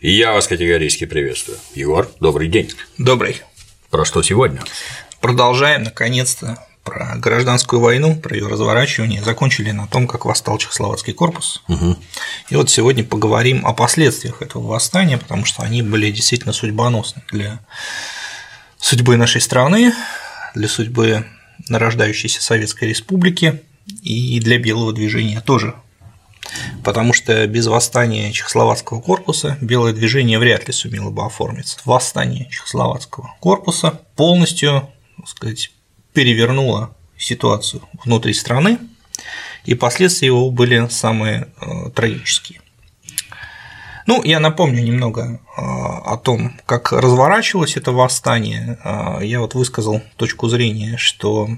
И я вас категорически приветствую. Егор, добрый день. Добрый. Про что сегодня? Продолжаем, наконец-то, про гражданскую войну, про ее разворачивание. Закончили на том, как восстал Чехословацкий корпус. Угу. И вот сегодня поговорим о последствиях этого восстания, потому что они были действительно судьбоносны для судьбы нашей страны, для судьбы нарождающейся Советской Республики и для белого движения тоже. Потому что без восстания Чехословацкого корпуса белое движение вряд ли сумело бы оформиться. Восстание Чехословацкого корпуса полностью, так сказать, перевернуло ситуацию внутри страны, и последствия его были самые э, трагические. Ну, я напомню немного э, о том, как разворачивалось это восстание. Э, я вот высказал точку зрения, что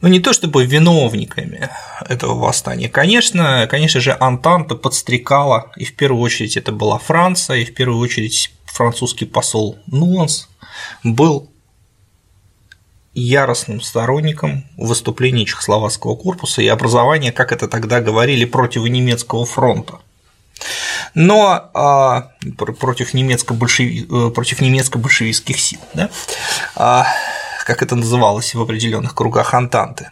ну, не то чтобы виновниками этого восстания. Конечно, конечно же, Антанта подстрекала, и в первую очередь это была Франция, и в первую очередь французский посол Нуанс был яростным сторонником выступления Чехословацкого корпуса и образования, как это тогда говорили, против немецкого фронта. Но а. Э, против немецко-большевистских сил, да? Как это называлось в определенных кругах Антанты.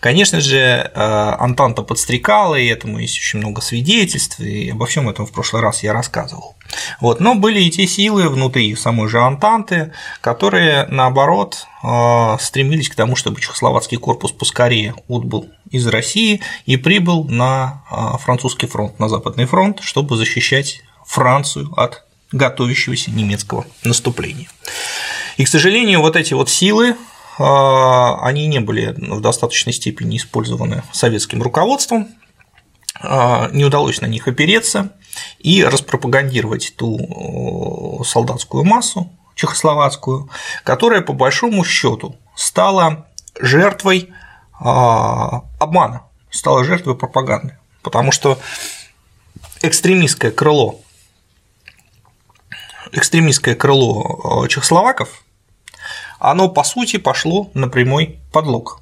Конечно же, э, Антанта подстрекала, и этому есть очень много свидетельств, и обо всем этом в прошлый раз я рассказывал. Вот. Но были и те силы внутри самой же Антанты, которые, наоборот, э, стремились к тому, чтобы Чехословацкий корпус поскорее отбыл из России и прибыл на э, французский фронт, на Западный фронт, чтобы защищать Францию от готовящегося немецкого наступления. И, к сожалению, вот эти вот силы, а, они не были в достаточной степени использованы советским руководством, а, не удалось на них опереться и распропагандировать ту солдатскую массу чехословацкую, которая по большому счету стала жертвой а, обмана, стала жертвой пропаганды, потому что экстремистское крыло экстремистское крыло чехословаков оно по сути пошло на прямой подлог,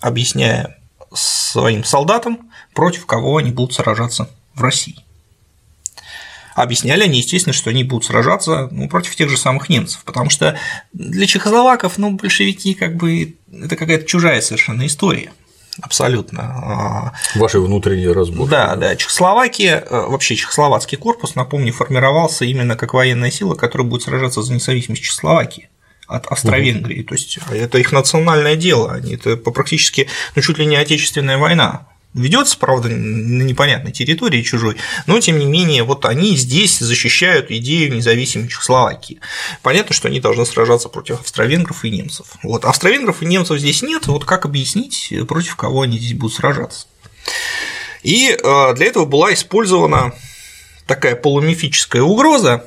объясняя своим солдатам, против кого они будут сражаться в России. Объясняли они, естественно, что они будут сражаться ну, против тех же самых немцев, потому что для чехословаков ну, большевики как бы это какая-то чужая совершенно история. Абсолютно. А, Ваши внутренние разборки. Да, да. Чехословакия, э, вообще Чехословацкий корпус, напомню, формировался именно как военная сила, которая будет сражаться за независимость Чехословакии от Австро-Венгрии. То есть это их национальное дело, они это практически ну, чуть ли не отечественная война. Ведется, правда, на непонятной территории чужой, но тем не менее, вот они здесь защищают идею независимой Чехословакии. Понятно, что они должны сражаться против австро-венгров и немцев. Вот австро-венгров и немцев здесь нет, вот как объяснить, против кого они здесь будут сражаться? И э, для этого была использована такая полумифическая угроза,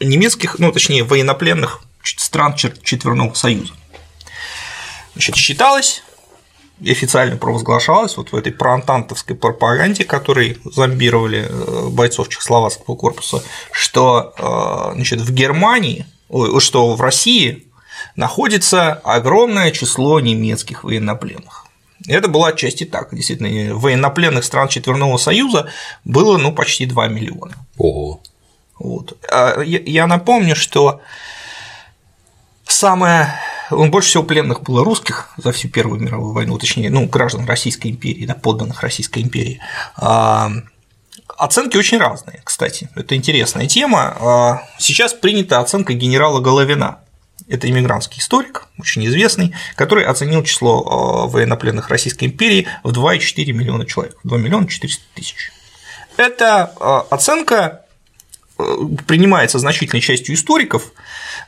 немецких, ну, точнее, военнопленных стран Четверного Союза. Значит, считалось официально провозглашалось вот в этой проантантовской пропаганде, которой зомбировали э, бойцов Чехословацкого корпуса, что э, значит, в Германии, что в России находится огромное число немецких военнопленных. Это было отчасти так. Действительно, военнопленных стран Четверного Союза было ну, почти 2 миллиона. Ого. Вот. А я напомню, что самое он больше всего пленных было русских за всю Первую мировую войну, точнее, ну, граждан Российской империи, да, подданных Российской империи. А, оценки очень разные, кстати, это интересная тема. А, сейчас принята оценка генерала Головина. Это иммигрантский историк, очень известный, который оценил число военнопленных Российской империи в 2,4 миллиона человек, 2 миллиона 400 тысяч. Это оценка принимается значительной частью историков,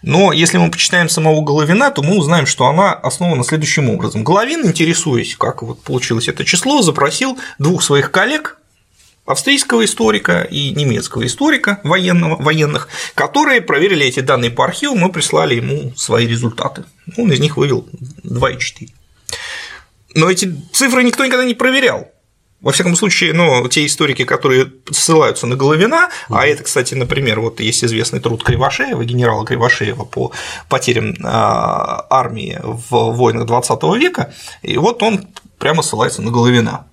но если мы почитаем самого Головина, то мы узнаем, что она основана следующим образом. Головин, интересуясь, как вот получилось это число, запросил двух своих коллег, австрийского историка и немецкого историка военного, военных, которые проверили эти данные по архиву, мы прислали ему свои результаты. Он из них вывел 2,4. Но эти цифры никто никогда не проверял. Во всяком случае, ну, те историки, которые ссылаются на Головина, mm-hmm. а это, кстати, например, вот есть известный труд Кривошеева, генерала Кривошеева по потерям а, армии в войнах 20 века, и вот он прямо ссылается на Головина.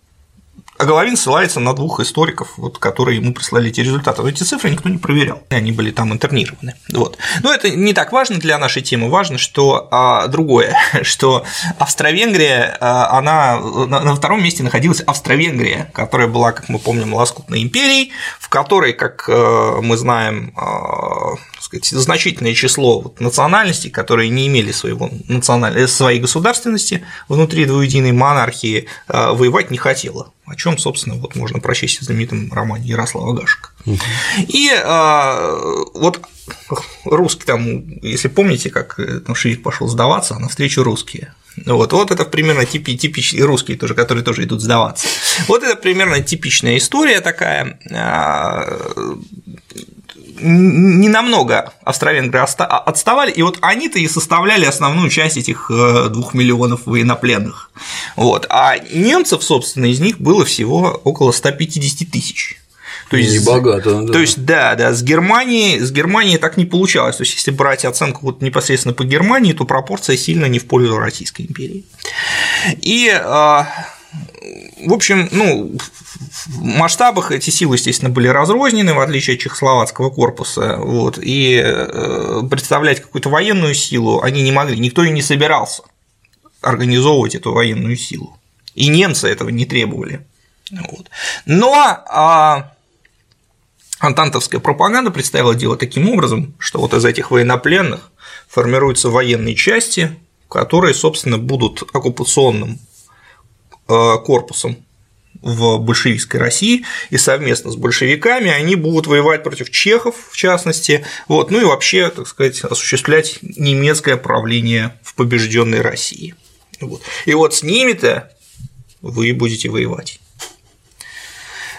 А Головин ссылается на двух историков, вот, которые ему прислали эти результаты. Но эти цифры никто не проверял, они были там интернированы. Вот. Но это не так важно для нашей темы, важно, что а, другое, что Австро-Венгрия, а, она на, на втором месте находилась Австро-Венгрия, которая была, как мы помним, лоскутной империей, в которой, как э, мы знаем, а, сказать, значительное число вот национальностей, которые не имели своего националь... своей государственности внутри двуединой монархии, э, воевать не хотело о чем, собственно, вот можно прочесть в знаменитом романе Ярослава Гашика. Угу. И а, вот русский там, если помните, как э, там Швейк пошел сдаваться, а навстречу русские. Вот, вот это примерно типи, типичные русские тоже, которые тоже идут сдаваться. Вот это примерно типичная история такая. А, не намного австро-венгры отставали, и вот они-то и составляли основную часть этих э, двух миллионов военнопленных. Вот. А немцев, собственно, из них было всего около 150 тысяч. То есть, не богато, да. То есть, да, да, с Германией, с Германией так не получалось. То есть, если брать оценку вот непосредственно по Германии, то пропорция сильно не в пользу Российской империи. И а, в общем, ну, в масштабах эти силы, естественно, были разрознены, в отличие от чехословацкого корпуса, вот, и э, представлять какую-то военную силу они не могли, никто и не собирался организовывать эту военную силу, и немцы этого не требовали. Вот. Но а, антантовская пропаганда представила дело таким образом, что вот из этих военнопленных формируются военные части, которые, собственно, будут оккупационным корпусом в большевистской России, и совместно с большевиками они будут воевать против чехов, в частности, вот, ну и вообще, так сказать, осуществлять немецкое правление в побежденной России. Вот. И вот с ними-то вы будете воевать.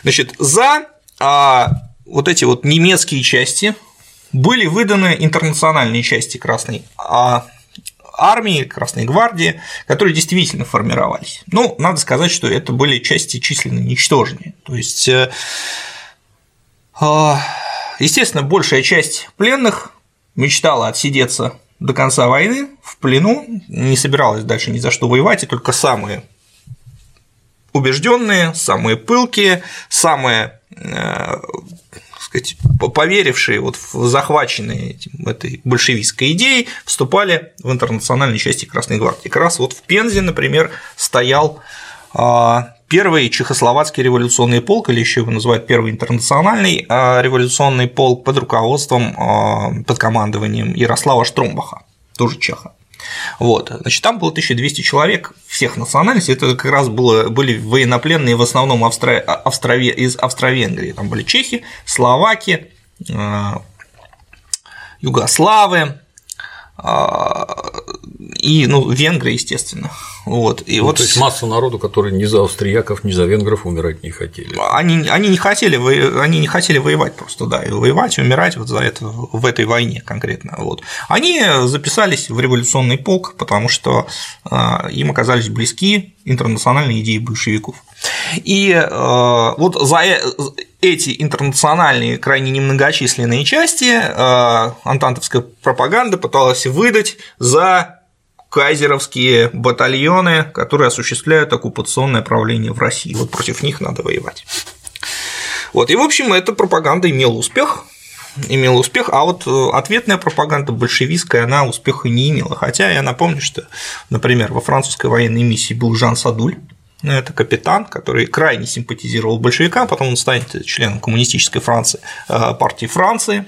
Значит, за а, вот эти вот немецкие части были выданы интернациональные части Красной а, армии, Красной гвардии, которые действительно формировались. Ну, надо сказать, что это были части численно ничтожные. То есть, э, а, естественно, большая часть пленных мечтала отсидеться до конца войны в плену, не собиралась дальше ни за что воевать, и только самые убежденные, самые пылкие, самые э, сказать, поверившие вот захваченные этим, этой большевистской идеей, вступали в интернациональные части Красной гвардии. Как раз вот в Пензе, например, стоял а, первый чехословацкий революционный полк, или еще его называют первый интернациональный а, революционный полк под руководством, а, под командованием Ярослава Штромбаха, тоже чеха. Вот. Значит, там было 1200 человек всех национальностей, это как раз было, были военнопленные в основном Австро... Австрове... из Австро-Венгрии, там были чехи, словаки, э, югославы, э, и, ну, венгры, естественно. Вот. И ну, вот... То есть масса народу, которые ни за австрияков, ни за венгров умирать не хотели. Они, они, не хотели, они не хотели воевать просто, да, и воевать, и умирать вот за это, в этой войне конкретно. Вот. Они записались в революционный полк, потому что а, им оказались близки интернациональные идеи большевиков. И э, вот за э, эти интернациональные, крайне немногочисленные части э, антантовская пропаганда пыталась выдать за кайзеровские батальоны, которые осуществляют оккупационное правление в России. Вот против них надо воевать. Вот, и, в общем, эта пропаганда имела успех, имела успех, а вот э, ответная пропаганда большевистская, она успеха не имела. Хотя я напомню, что, например, во французской военной миссии был Жан Садуль, это капитан, который крайне симпатизировал большевикам, потом он станет членом коммунистической Франции, э, партии Франции,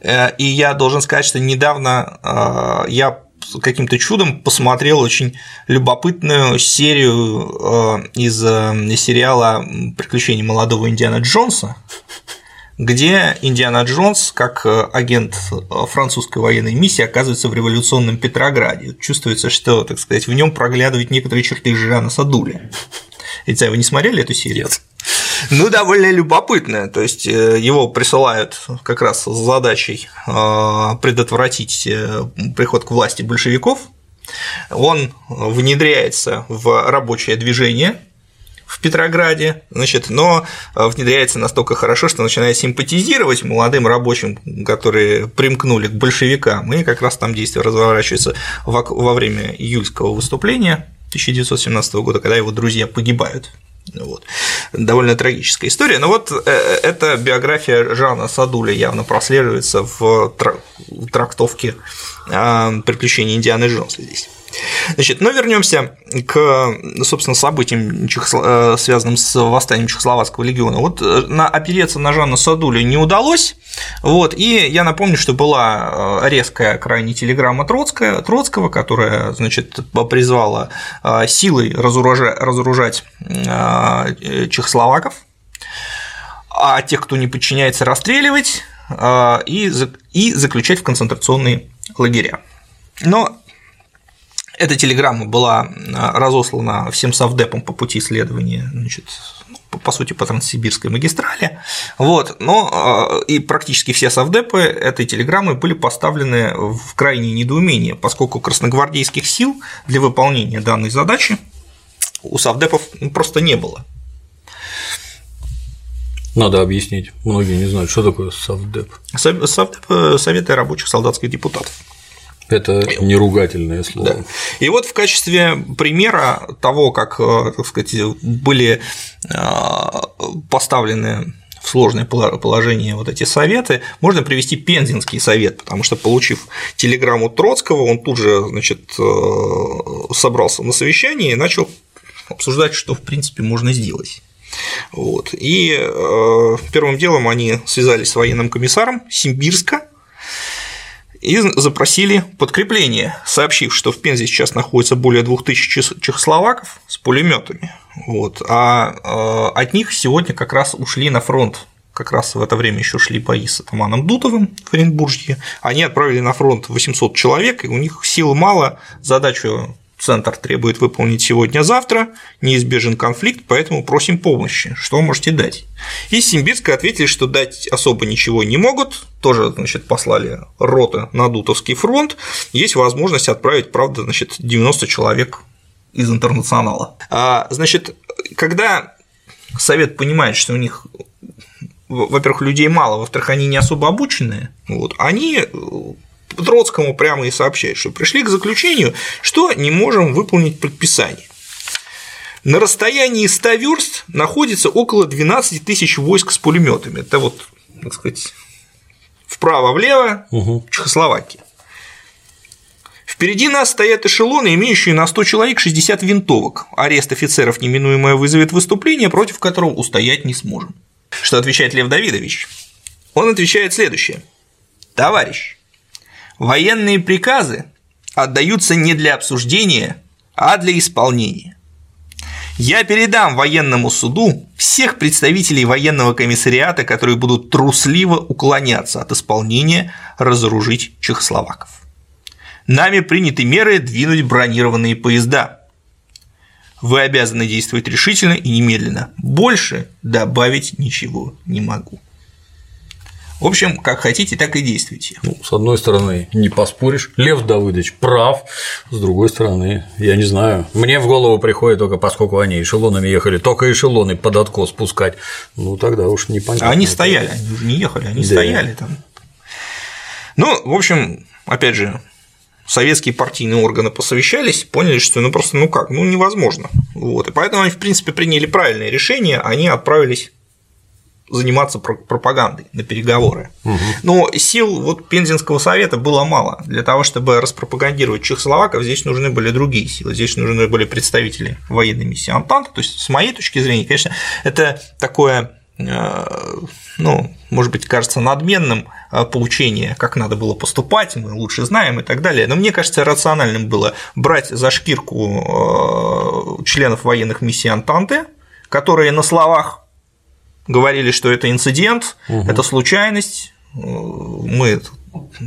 и я должен сказать, что недавно э, я каким-то чудом посмотрел очень любопытную серию э, из сериала «Приключения молодого Индиана Джонса», где Индиана Джонс, как агент французской военной миссии, оказывается в революционном Петрограде. Чувствуется, что, так сказать, в нем проглядывают некоторые черты Жирана Садуля. Ведь вы не смотрели эту серию? Нет. Ну, довольно любопытное. То есть э, его присылают как раз с задачей э, предотвратить э, приход к власти большевиков. Он внедряется в рабочее движение в Петрограде, значит, но внедряется настолько хорошо, что начинает симпатизировать молодым рабочим, которые примкнули к большевикам, и как раз там действие разворачивается во время июльского выступления 1917 года, когда его друзья погибают. Вот. Довольно трагическая история. Но вот э, эта биография Жана Садуля явно прослеживается в трактовке а, приключений Индианы Джонса здесь. Значит, но вернемся к, собственно, событиям, э, связанным с восстанием Чехословацкого легиона. Вот э, на опереться на Жанна Садуля не удалось, вот, и я напомню, что была э, резкая крайне телеграмма Троцкая, Троцкого, которая, значит, призвала силой разоружать, разоружать чехословаков, а тех, кто не подчиняется, расстреливать и, и заключать в концентрационные лагеря. Но эта телеграмма была а, разослана всем совдепам по пути исследования, значит, ну, по сути, по Транссибирской магистрали. Вот, но а, и практически все совдепы этой телеграммы были поставлены в крайнее недоумение, поскольку красногвардейских сил для выполнения данной задачи у совдепов просто не было. Надо объяснить. Многие не знают, что такое совдеп. Совдеп – Советы рабочих солдатских депутатов. Это не ругательное слово. Да. И вот в качестве примера того, как э, так сказать, были э, поставлены в сложное положение вот эти советы, можно привести Пензенский совет, потому что, получив телеграмму Троцкого, он тут же значит, э, собрался на совещание и начал обсуждать, что в принципе можно сделать. Вот. И первым делом они связались с военным комиссаром Симбирска, и запросили подкрепление, сообщив, что в Пензе сейчас находится более 2000 чехословаков с пулеметами, вот, а э, от них сегодня как раз ушли на фронт. Как раз в это время еще шли бои с атаманом Дутовым в Оренбурге, они отправили на фронт 800 человек, и у них сил мало, задачу центр требует выполнить сегодня-завтра, неизбежен конфликт, поэтому просим помощи, что можете дать. И Симбирска ответили, что дать особо ничего не могут, тоже, значит, послали роты на Дутовский фронт, есть возможность отправить, правда, значит, 90 человек из интернационала. А, значит, когда Совет понимает, что у них во-первых, людей мало, во-вторых, они не особо обученные, вот, они Троцкому прямо и сообщает, что пришли к заключению, что не можем выполнить предписание. На расстоянии 100 верст находится около 12 тысяч войск с пулеметами. Это вот, так сказать, вправо-влево угу. Чехословакия. Впереди нас стоят эшелоны, имеющие на 100 человек 60 винтовок. Арест офицеров неминуемое вызовет выступление, против которого устоять не сможем. Что отвечает Лев Давидович? Он отвечает следующее. Товарищ, Военные приказы отдаются не для обсуждения, а для исполнения. Я передам военному суду всех представителей военного комиссариата, которые будут трусливо уклоняться от исполнения разоружить чехословаков. Нами приняты меры двинуть бронированные поезда. Вы обязаны действовать решительно и немедленно. Больше добавить ничего не могу. В общем, как хотите, так и действуйте. Ну, с одной стороны, не поспоришь, Лев Давыдович прав, с другой стороны, я не знаю, мне в голову приходит только поскольку они эшелонами ехали, только эшелоны под откос спускать, ну тогда уж непонятно. Они стояли, они уже не ехали, они да. стояли там. Ну, в общем, опять же, советские партийные органы посовещались, поняли, что ну просто ну как, ну невозможно. Вот. И поэтому они, в принципе, приняли правильное решение, они отправились заниматься пропагандой на переговоры. Угу. Но сил вот Пензенского совета было мало. Для того, чтобы распропагандировать чехословаков, здесь нужны были другие силы. Здесь нужны были представители военной миссии Антанта. То есть, с моей точки зрения, конечно, это такое э, ну, может быть, кажется надменным э, поучение, как надо было поступать, мы лучше знаем и так далее. Но мне кажется, рациональным было брать за шкирку э, членов военных миссий Антанты, которые на словах говорили, что это инцидент, угу. это случайность, э, мы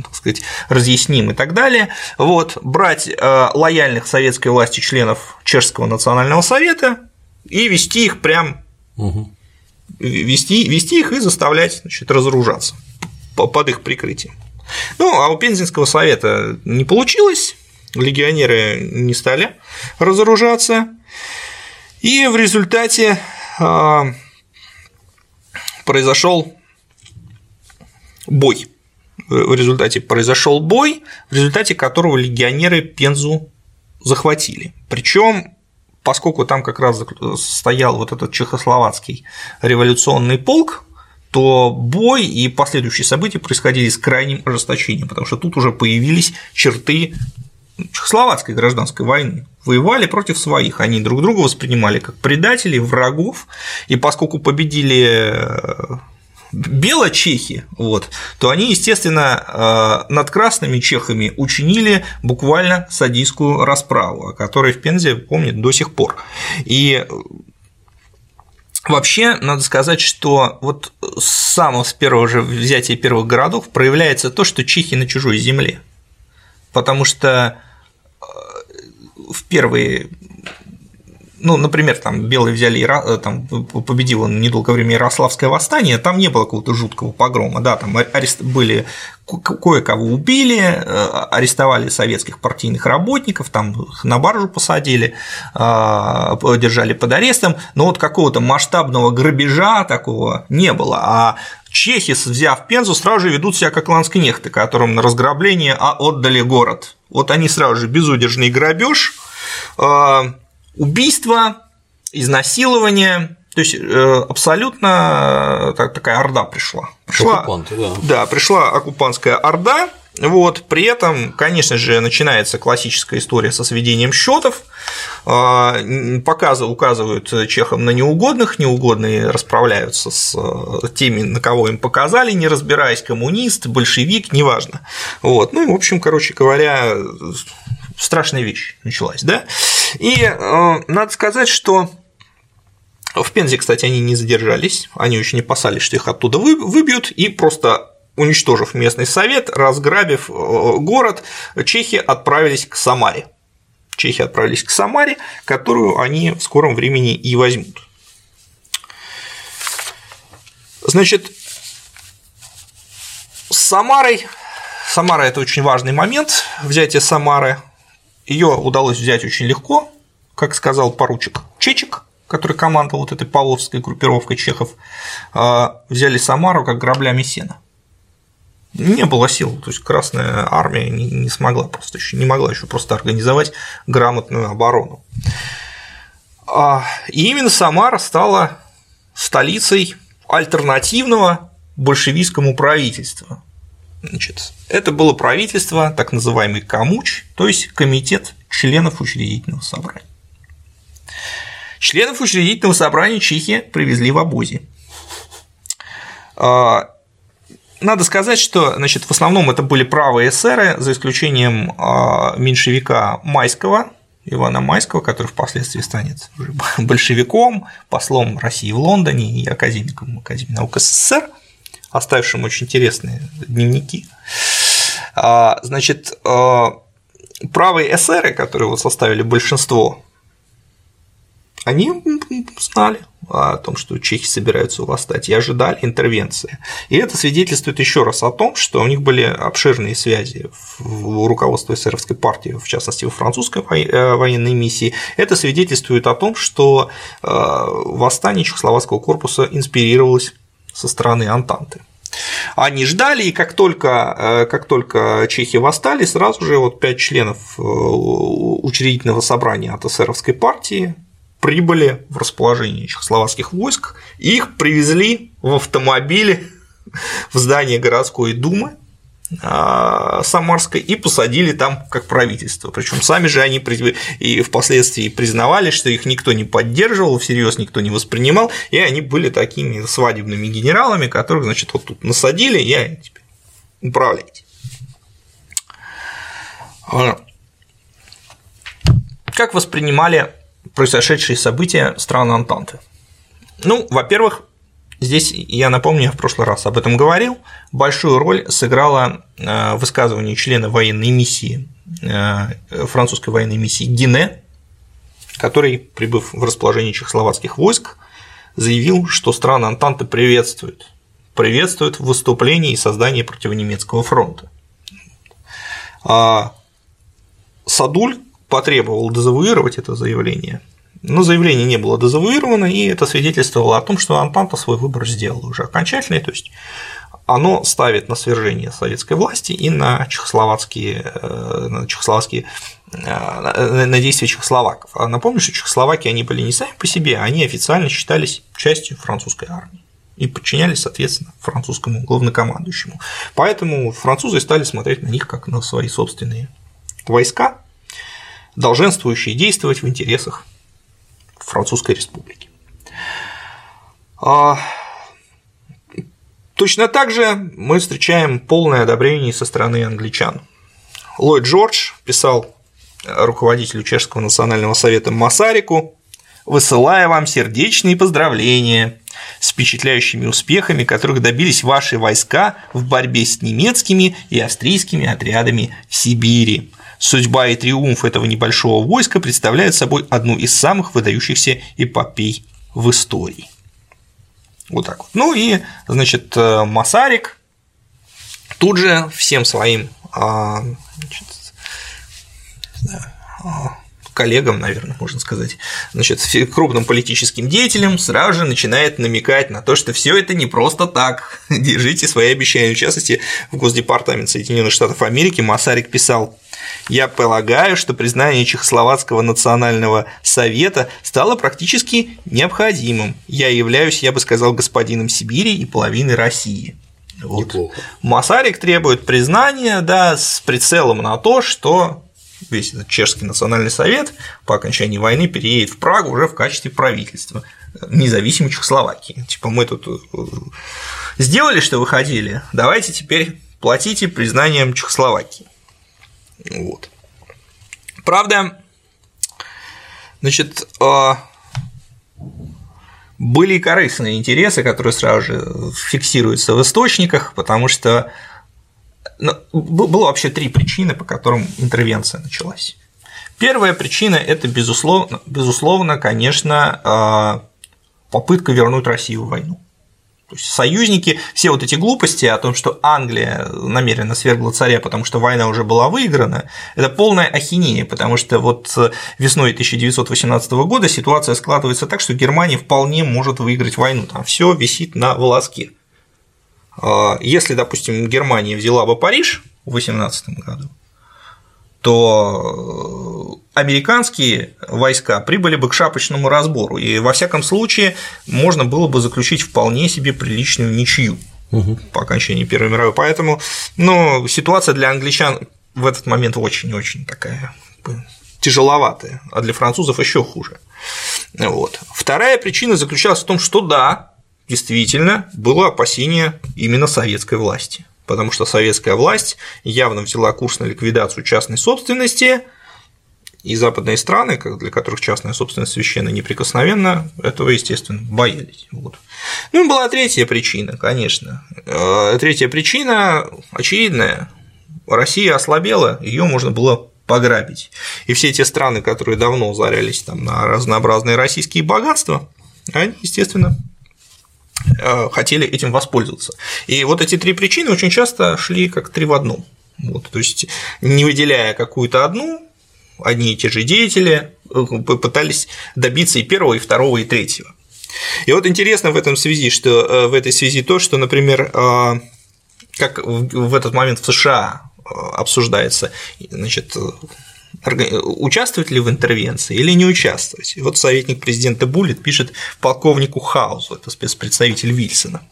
так сказать, разъясним и так далее. Вот, брать э, лояльных советской власти членов Чешского национального совета и вести их прям угу. вести, вести их и заставлять значит, разоружаться под их прикрытием. Ну, а у Пензенского совета не получилось, легионеры не стали разоружаться, и в результате э, произошел бой. В результате произошел бой, в результате которого легионеры Пензу захватили. Причем поскольку там как раз стоял вот этот чехословацкий революционный полк, то бой и последующие события происходили с крайним ожесточением, потому что тут уже появились черты Чехословацкой гражданской войны. Воевали против своих, они друг друга воспринимали как предателей, врагов, и поскольку победили э, белочехи, вот, то они, естественно, э, над красными чехами учинили буквально садийскую расправу, о которой в Пензе помнят до сих пор. И Вообще, надо сказать, что вот с самого с первого же взятия первых городов проявляется то, что чехи на чужой земле. Потому что в первые ну, например, там белые взяли, э, там победило недолгое время Ярославское восстание, там не было какого-то жуткого погрома, да, там арест... были кое-кого убили, э, арестовали советских партийных работников, там их на баржу посадили, а, держали под арестом, но вот какого-то масштабного грабежа такого не было, а чехи, взяв Пензу, сразу же ведут себя как ланскнехты, которым на разграбление а отдали город. Вот они сразу же безудержный грабеж, а, убийство, изнасилование, то есть э, абсолютно э, такая орда пришла. пришла Оккупанты, да. Да, пришла оккупантская орда, вот, при этом, конечно же, начинается классическая история со сведением счетов, а, показывают, указывают чехам на неугодных, неугодные расправляются с э, теми, на кого им показали, не разбираясь, коммунист, большевик, неважно. Вот. Ну и, в общем, короче говоря, страшная вещь началась, да. И э, надо сказать, что в Пензе, кстати, они не задержались, они очень опасались, что их оттуда выбьют, и просто уничтожив местный совет, разграбив э, город, чехи отправились к Самаре. Чехи отправились к Самаре, которую они в скором времени и возьмут. Значит, с Самарой Самара – это очень важный момент, взятие Самары. Ее удалось взять очень легко, как сказал поручик Чечек, который командовал вот этой Павловской группировкой чехов, а, взяли Самару как граблями сена. Не было сил, то есть Красная армия не, не смогла просто еще, не могла еще просто организовать грамотную оборону. А, и именно Самара стала столицей альтернативного большевистскому правительства, Значит, это было правительство, так называемый Камуч, то есть комитет членов учредительного собрания. Членов учредительного собрания Чехи привезли в обозе. Надо сказать, что значит, в основном это были правые эсеры, за исключением а, меньшевика Майского, Ивана Майского, который впоследствии станет большевиком, послом России в Лондоне и академиком Академии наук СССР – оставившим очень интересные дневники. А, значит, а, правые эсеры, которые вот составили большинство, они знали о том, что чехи собираются восстать, и ожидали интервенции. И это свидетельствует еще раз о том, что у них были обширные связи в руководстве эсеровской партии, в частности, во французской э, военной миссии. Это свидетельствует о том, что э, восстание Чехословацкого корпуса инспирировалось со стороны Антанты. Они ждали, и как только, э, как только чехи восстали, сразу же вот пять членов учредительного собрания от эсеровской партии прибыли в расположение чехословацких войск, их привезли в автомобиле в здание городской думы, а, Самарской и посадили там как правительство. Причем сами же они и впоследствии признавали, что их никто не поддерживал, всерьез никто не воспринимал, и они были такими свадебными генералами, которых, значит, вот тут насадили, и теперь управляйте. А, как воспринимали произошедшие события страны Антанты? Ну, во-первых, Здесь, я напомню, я в прошлый раз об этом говорил, большую роль сыграло э, высказывание члена военной миссии, э, французской военной миссии Гине, который, прибыв в расположение чехословацких войск, заявил, что страны Антанты приветствуют, приветствуют выступление и создание противонемецкого фронта. А Садуль потребовал дезавуировать это заявление – но заявление не было дезавуировано, и это свидетельствовало о том, что Антанта свой выбор сделала уже окончательный, то есть оно ставит на свержение советской власти и на чехословацкие, э, на чехословацкие на, на действия чехословаков. А напомню, что чехословаки они были не сами по себе, они официально считались частью французской армии и подчинялись, соответственно, французскому главнокомандующему. Поэтому французы стали смотреть на них как на свои собственные войска, долженствующие действовать в интересах Французской республики. А, точно так же мы встречаем полное одобрение со стороны англичан. Ллойд Джордж писал руководителю Чешского национального совета Масарику, высылая вам сердечные поздравления с впечатляющими успехами, которых добились ваши войска в борьбе с немецкими и австрийскими отрядами в Сибири. Судьба и триумф этого небольшого войска представляют собой одну из самых выдающихся эпопей в истории. Вот так вот. Ну и, значит, э, Масарик тут же всем своим а, значит, а, коллегам, наверное, можно сказать, значит, крупным политическим деятелям сразу же начинает намекать на то, что все это не просто так. Держите свои обещания. В частности, в Госдепартамент Соединенных Штатов Америки Масарик писал я полагаю, что признание Чехословацкого национального совета стало практически необходимым. Я являюсь, я бы сказал, господином Сибири и половиной России. Вот. Неплохо. Масарик требует признания, да, с прицелом на то, что весь этот чешский национальный совет по окончании войны переедет в Прагу уже в качестве правительства независимой Чехословакии. Типа мы тут э, сделали, что вы хотели, давайте теперь платите признанием Чехословакии. Вот. Правда, значит, э, были и корыстные интересы, которые сразу же фиксируются в источниках, потому что ну, было вообще три причины, по которым интервенция началась. Первая причина – это, безусловно, безусловно, конечно, а, попытка вернуть Россию в войну. То есть союзники, все вот эти глупости о том, что Англия намеренно свергла царя, потому что война уже была выиграна, это полная ахинея, потому что вот весной 1918 года ситуация складывается так, что Германия вполне может выиграть войну, там все висит на волоске. А, если, допустим, Германия взяла бы Париж в 18 году, то э, американские войска прибыли бы к шапочному разбору, и во всяком случае можно было бы заключить вполне себе приличную ничью угу. по окончании Первой мировой. Поэтому ну, ситуация для англичан в этот момент очень-очень такая тяжеловатая, а для французов еще хуже. Вот. Вторая причина заключалась в том, что да, действительно было опасение именно советской власти, потому что советская власть явно взяла курс на ликвидацию частной собственности, и западные страны, для которых частная собственность священно неприкосновенна, этого, естественно, боялись. Вот. Ну и была третья причина, конечно. Э, третья причина очевидная. Россия ослабела, ее можно было пограбить. И все те страны, которые давно зарялись там на разнообразные российские богатства, они, естественно, хотели этим воспользоваться. И вот эти три причины очень часто шли как три в одном. Вот, то есть, не выделяя какую-то одну, одни и те же деятели э, пытались добиться и первого, и второго, и третьего. И вот интересно в этом связи, что э, в этой связи то, что, например, как в этот момент в США обсуждается значит, участвовать ли в интервенции или не участвовать. вот советник президента Буллет пишет полковнику Хаузу, это спецпредставитель Вильсона.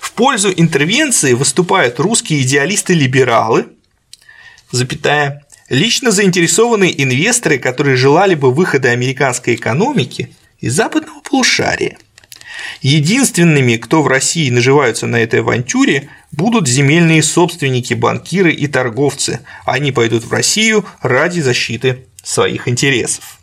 В пользу интервенции выступают русские идеалисты-либералы, запятая, лично заинтересованные инвесторы, которые желали бы выхода американской экономики из западного полушария – Единственными, кто в России наживаются на этой авантюре, будут земельные собственники, банкиры и торговцы. Они пойдут в Россию ради защиты своих интересов.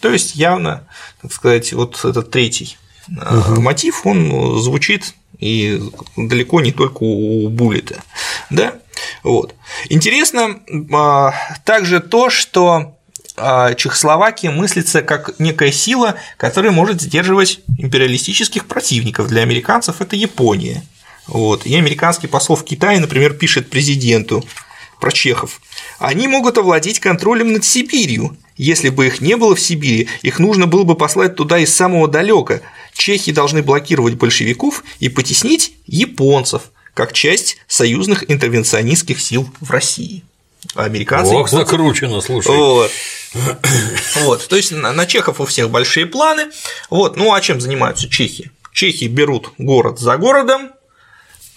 То есть явно, так сказать, вот этот третий угу. мотив, он звучит и далеко не только у Буллета. Да? Вот. Интересно а, также то, что Чехословакия мыслится как некая сила, которая может сдерживать империалистических противников. Для американцев это Япония. Вот. И американский посол в Китае, например, пишет президенту про чехов. Они могут овладеть контролем над Сибирью. Если бы их не было в Сибири, их нужно было бы послать туда из самого далека. Чехи должны блокировать большевиков и потеснить японцев, как часть союзных интервенционистских сил в России. Американцы. Ох, закручено, слушай. Вот. вот. То есть на чехов у всех большие планы. Вот. Ну а чем занимаются чехи? Чехи берут город за городом,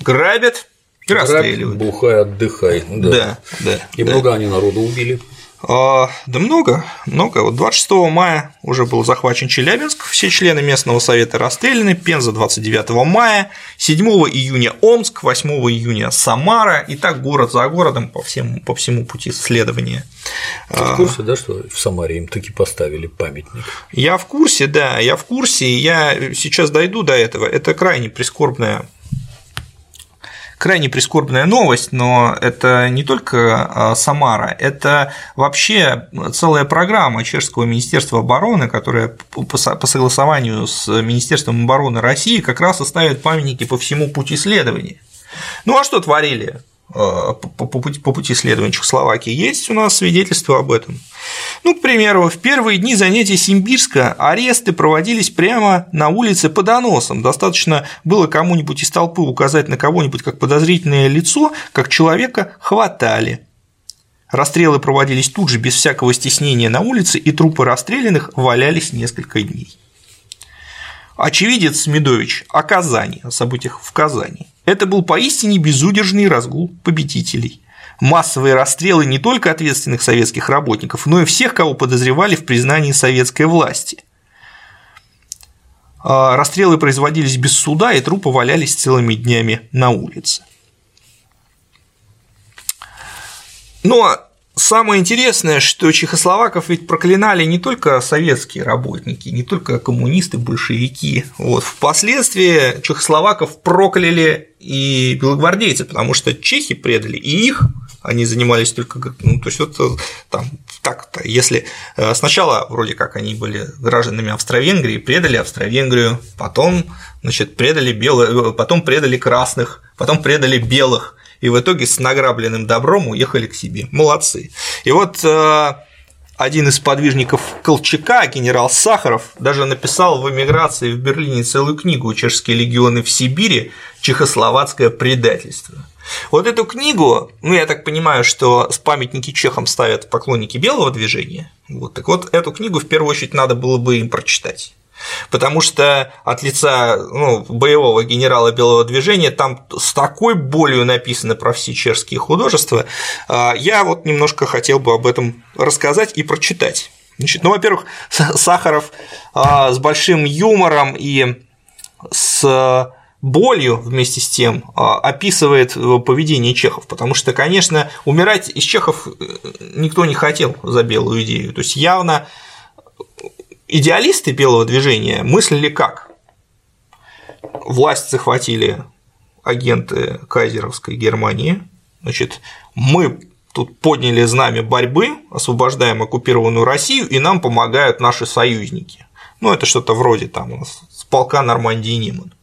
грабят и расстреливают. Бухай, отдыхай. Да, да. да и да. много они народу убили. А, да много, много. Вот 26 мая уже был захвачен Челябинск, все члены местного совета расстреляны, Пенза 29 мая, 7 июня Омск, 8 июня Самара, и так город за городом по, всем, по всему пути следования. Ты в курсе, да, что в Самаре им таки поставили памятник? Я в курсе, да, я в курсе, я сейчас дойду до этого. Это крайне прискорбная крайне прискорбная новость, но это не только а, Самара, это вообще целая программа Чешского Министерства обороны, которая по согласованию с Министерством обороны России как раз оставит памятники по всему пути следования. Ну а что творили Э, по пути, по пути следования Чехословакии. Есть у нас свидетельство об этом. Ну, к примеру, в первые дни занятий Симбирска аресты проводились прямо на улице по доносам. Достаточно было кому-нибудь из толпы указать на кого-нибудь как подозрительное лицо, как человека хватали. Расстрелы проводились тут же без всякого стеснения на улице, и трупы расстрелянных валялись несколько дней. Очевидец Смедович о Казани, о событиях в Казани. Это был поистине безудержный разгул победителей. Массовые расстрелы не только ответственных советских работников, но и всех, кого подозревали в признании советской власти. А, расстрелы производились без суда, и трупы валялись целыми днями на улице. Но Самое интересное, что чехословаков ведь проклинали не только советские работники, не только коммунисты, большевики. Вот. Впоследствии чехословаков прокляли и белогвардейцы, потому что чехи предали и их, они занимались только, ну, то есть вот там так-то, если э, сначала вроде как они были гражданами Австро-Венгрии, предали Австро-Венгрию, потом, значит, предали белых, потом предали красных, потом предали белых, и в итоге с награбленным добром уехали к себе. Молодцы. И вот э, один из подвижников Колчака, генерал Сахаров, даже написал в эмиграции в Берлине целую книгу «Чешские легионы в Сибири. Чехословацкое предательство». Вот эту книгу, ну я так понимаю, что с памятники чехам ставят поклонники белого движения, вот, так вот эту книгу в первую очередь надо было бы им прочитать потому что от лица ну, боевого генерала Белого движения там с такой болью написано про все чешские художества, а, я вот немножко хотел бы об этом рассказать и прочитать. Значит, ну, во-первых, Сахаров а, с большим юмором и с болью вместе с тем а, описывает поведение чехов, потому что, конечно, умирать из чехов э, никто не хотел за белую идею. То есть явно идеалисты белого движения мыслили как? Власть захватили агенты кайзеровской Германии, значит, мы тут подняли знамя борьбы, освобождаем оккупированную Россию, и нам помогают наши союзники. Ну, это что-то вроде там у нас с полка Нормандии Ниман.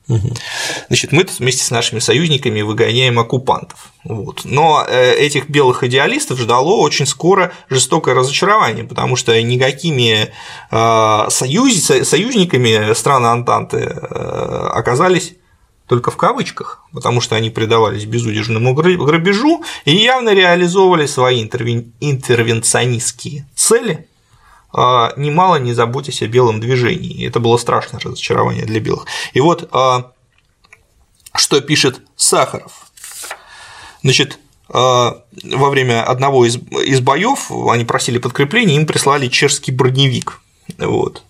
Значит, мы вместе с нашими союзниками выгоняем оккупантов. Вот. Но э, этих белых идеалистов ждало очень скоро жестокое разочарование, потому что никакими э, союз... союзниками страны Антанты э, оказались только в кавычках, потому что они предавались безудержному грабежу и явно реализовывали свои интервен... интервенционистские цели, немало не заботясь о белом движении. Это было страшное разочарование для белых. И вот что пишет Сахаров. Значит, во время одного из, из боев они просили подкрепления, им прислали чешский броневик. Вот.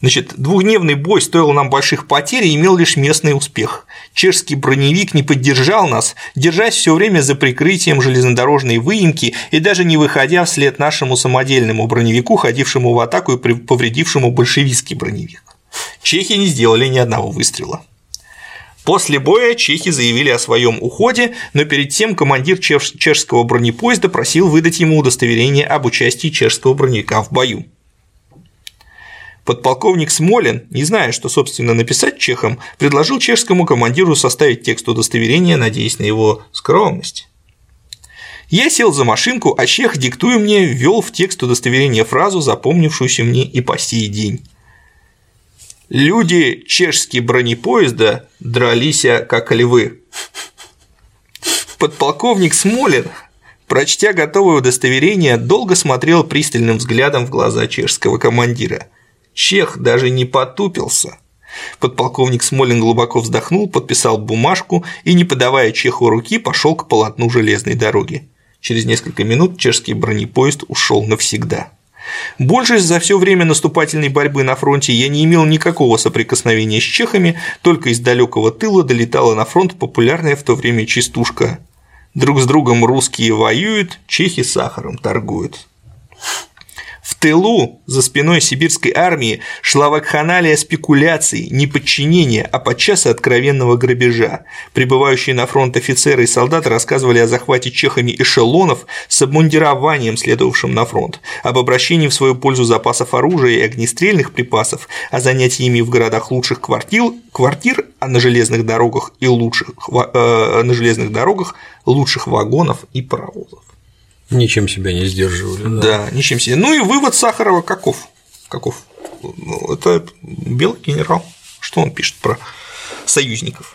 Значит, двухдневный бой стоил нам больших потерь и имел лишь местный успех. Чешский броневик не поддержал нас, держась все время за прикрытием железнодорожной выемки и даже не выходя вслед нашему самодельному броневику, ходившему в атаку и повредившему большевистский броневик. Чехи не сделали ни одного выстрела. После боя чехи заявили о своем уходе, но перед тем командир чешского бронепоезда просил выдать ему удостоверение об участии чешского броневика в бою. Подполковник Смолин, не зная, что, собственно, написать чехам, предложил чешскому командиру составить текст удостоверения, надеясь на его скромность. Я сел за машинку, а чех, диктуя мне, ввел в текст удостоверения фразу, запомнившуюся мне и по сей день. Люди чешские бронепоезда дрались как львы. Подполковник Смолин Прочтя готовое удостоверение, долго смотрел пристальным взглядом в глаза чешского командира. Чех даже не потупился. Подполковник Смолин глубоко вздохнул, подписал бумажку и, не подавая Чеху руки, пошел к полотну железной дороги. Через несколько минут чешский бронепоезд ушел навсегда. Больше за все время наступательной борьбы на фронте я не имел никакого соприкосновения с чехами, только из далекого тыла долетала на фронт популярная в то время частушка Друг с другом русские воюют, чехи сахаром торгуют. В тылу, за спиной сибирской армии, шла вакханалия спекуляций, не подчинения, а подчас и откровенного грабежа. Прибывающие на фронт офицеры и солдаты рассказывали о захвате чехами эшелонов с обмундированием, следовавшим на фронт, об обращении в свою пользу запасов оружия и огнестрельных припасов, о занятии ими в городах лучших квартир, квартир а на железных дорогах и лучших, э, на железных дорогах лучших вагонов и паровозов. Ничем себя не сдерживали. Да, да ничем себе. Ну и вывод Сахарова каков? Каков? Ну, это белый генерал. Что он пишет про союзников?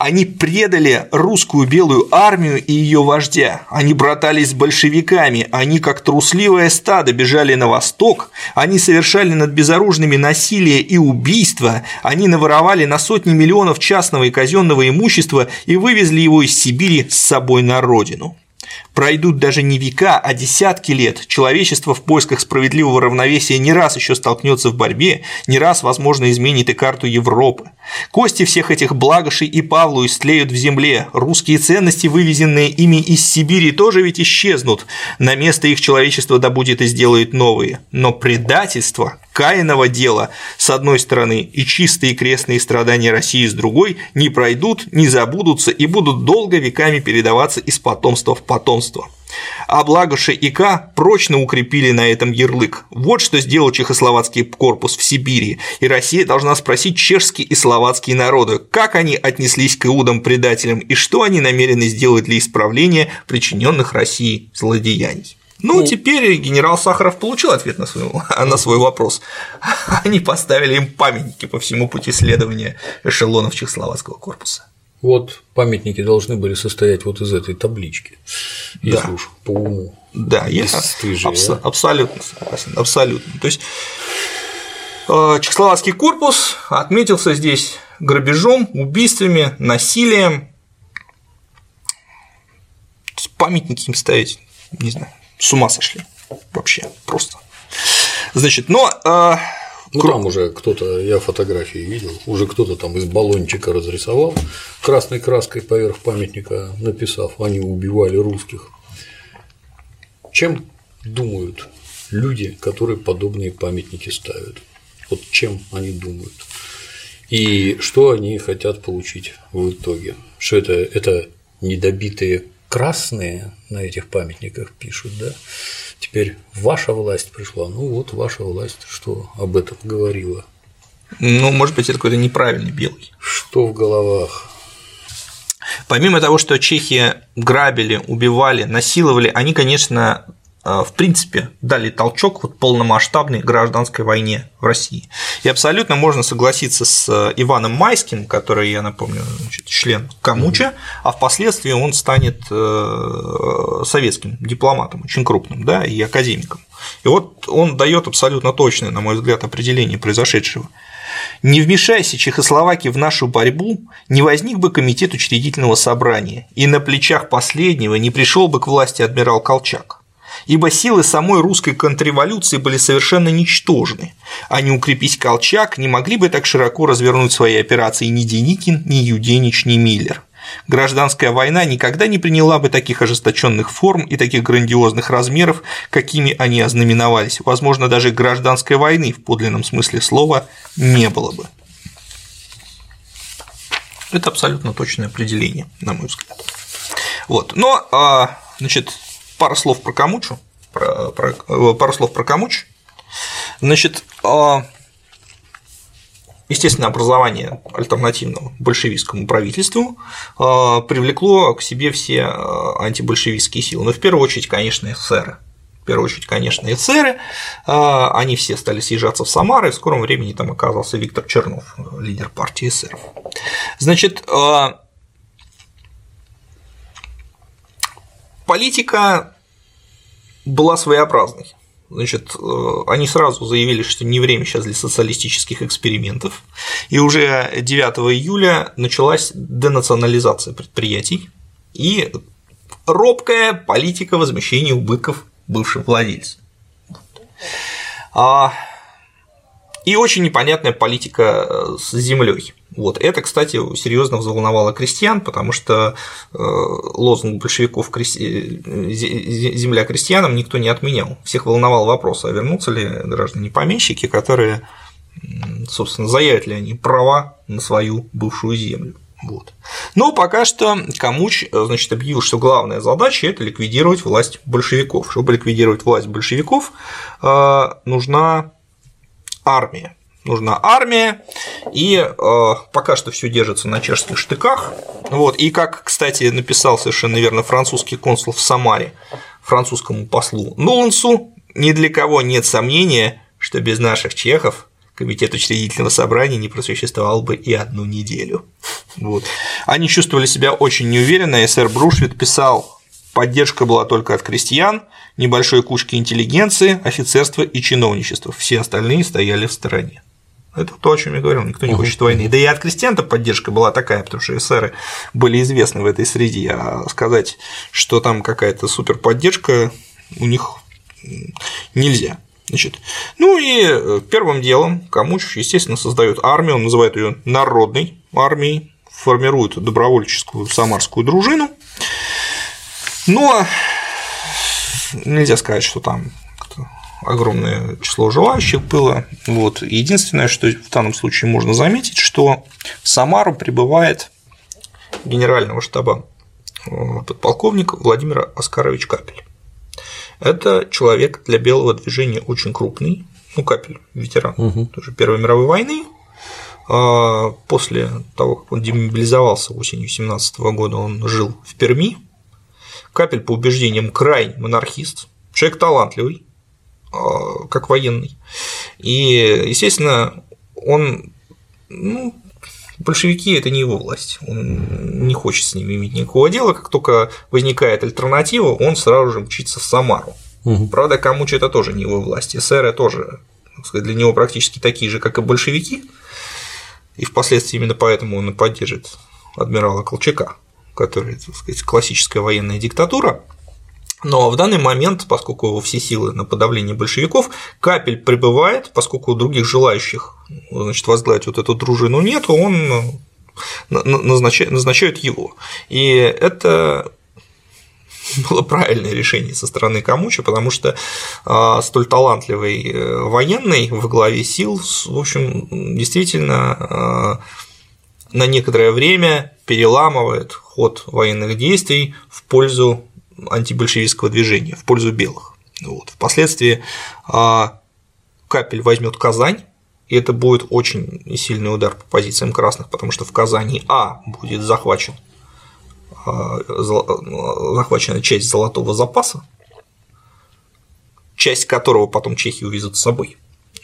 Они предали русскую белую армию и ее вождя. Они братались с большевиками. Они, как трусливое стадо, бежали на восток. Они совершали над безоружными насилие и убийство. Они наворовали на сотни миллионов частного и казенного имущества и вывезли его из Сибири с собой на родину. Пройдут даже не века, а десятки лет. Человечество в поисках справедливого равновесия не раз еще столкнется в борьбе, не раз, возможно, изменит и карту Европы. Кости всех этих благошей и Павлу истлеют в земле. Русские ценности, вывезенные ими из Сибири, тоже ведь исчезнут. На место их человечество добудет и сделает новые. Но предательство, Каиного дела с одной стороны и чистые крестные страдания России с другой не пройдут, не забудутся и будут долго веками передаваться из потомства в потомство. А Благоша и К прочно укрепили на этом ярлык. Вот что сделал чехословацкий корпус в Сибири, и Россия должна спросить чешские и словацкие народы, как они отнеслись к иудам-предателям и что они намерены сделать для исправления причиненных России злодеяний. Ну, ну, теперь генерал Сахаров получил ответ на свой, на свой вопрос. Они поставили им памятники по всему пути следования эшелонов Чехословацкого корпуса. Вот памятники должны были состоять вот из этой таблички, если да. уж по уму. Да, я абс- а? абсолютно согласен, абсолютно. То есть э, Чехословацкий корпус отметился здесь грабежом, убийствами, насилием. Памятники им ставить, не знаю, с ума сошли вообще просто. Значит, но э, ну там уже кто-то, я фотографии видел, уже кто-то там из баллончика разрисовал красной краской поверх памятника, написав, они убивали русских. Чем думают люди, которые подобные памятники ставят? Вот чем они думают? И что они хотят получить в итоге? Что это, это недобитые красные на этих памятниках пишут, да? Теперь ваша власть пришла, ну вот ваша власть что об этом говорила. Ну, может быть, это какой-то неправильный белый. Что в головах? Помимо того, что чехи грабили, убивали, насиловали, они, конечно, в принципе, дали толчок вот полномасштабной гражданской войне в России. И абсолютно можно согласиться с э, Иваном Майским, который, я напомню, значит, член Камуча, а впоследствии он станет э, советским дипломатом, очень крупным, да, и академиком. И вот он дает абсолютно точное, на мой взгляд, определение произошедшего. Не вмешайся Чехословакия в нашу борьбу, не возник бы комитет учредительного собрания, и на плечах последнего не пришел бы к власти адмирал Колчак ибо силы самой русской контрреволюции были совершенно ничтожны, а не укрепись Колчак, не могли бы так широко развернуть свои операции ни Деникин, ни Юденич, ни Миллер. Гражданская война никогда не приняла бы таких ожесточенных форм и таких грандиозных размеров, какими они ознаменовались. Возможно, даже гражданской войны в подлинном смысле слова не было бы. Это абсолютно точное определение, на мой взгляд. Вот. Но, а, значит, Пару слов про Камучу. Про, про, э, пару слов про Камуч. Значит, а, естественно, образование альтернативного большевистскому правительству а, привлекло к себе все а, антибольшевистские силы. Но в первую очередь, конечно, эсеры. В первую очередь, конечно, эсеры. Они все стали съезжаться в Самары, и в скором времени там оказался Виктор Чернов, лидер партии эсеров. Значит, политика была своеобразной. Значит, э, они сразу заявили, что не время сейчас для социалистических экспериментов, и уже 9 июля началась денационализация предприятий и робкая политика возмещения убытков бывшим владельцам. А, и очень непонятная политика э, с землей. Вот. Это, кстати, серьезно взволновало крестьян, потому что э, лозунг большевиков «Земля крестьянам» никто не отменял. Всех волновал вопрос, а вернутся ли граждане-помещики, которые, собственно, заявят ли они права на свою бывшую землю. Вот. Но пока что Камуч значит, объявил, что главная задача – это ликвидировать власть большевиков. Чтобы ликвидировать власть большевиков, э, нужна армия нужна армия, и э, пока что все держится на чешских штыках. Вот, и как, кстати, написал совершенно верно французский консул в Самаре французскому послу Нулансу, ни для кого нет сомнения, что без наших чехов комитет учредительного собрания не просуществовал бы и одну неделю. Вот. Они чувствовали себя очень неуверенно, и сэр Брушвит писал Поддержка была только от крестьян, небольшой кучки интеллигенции, офицерства и чиновничества. Все остальные стояли в стороне. Это то, о чем я говорил, никто не хочет войны. Да и от крестьян-то поддержка была такая, потому что эсеры были известны в этой среде, а сказать, что там какая-то супер поддержка у них нельзя. Значит, ну и э, первым делом Камуч, естественно, создает армию, он называет ее народной армией, формирует добровольческую самарскую дружину, но нельзя сказать, что там огромное число желающих было. Вот. Единственное, что в данном случае можно заметить, что в Самару прибывает генерального штаба э, подполковник Владимир Оскарович Капель. Это человек для белого движения очень крупный, ну, Капель, ветеран угу. тоже Первой мировой войны. А после того, как он демобилизовался осенью 17 года, он жил в Перми. Капель, по убеждениям, крайне монархист, человек талантливый, а, как военный. И, естественно, он, ну, большевики – это не его власть, он не хочет с ними иметь никакого дела, как только возникает альтернатива, он сразу же мчится в Самару. Угу. Правда, Камуч это тоже не его власть, эсеры тоже для него практически такие же, как и большевики, и впоследствии именно поэтому он и поддержит адмирала Колчака, который, так сказать, классическая военная диктатура, но в данный момент, поскольку все силы на подавление большевиков, Капель прибывает, поскольку других желающих значит, возглавить вот эту дружину нет, он назначает, назначает его. И это было правильное решение со стороны Камуча, потому что а, столь талантливый э, военный во главе сил, в общем, действительно а, на некоторое время переламывает ход военных действий в пользу антибольшевистского движения в пользу белых. Вот. Впоследствии а, Капель возьмет Казань, и это будет очень сильный удар по позициям красных, потому что в Казани А будет захвачен а, захвачена часть золотого запаса, часть которого потом чехи увезут с собой.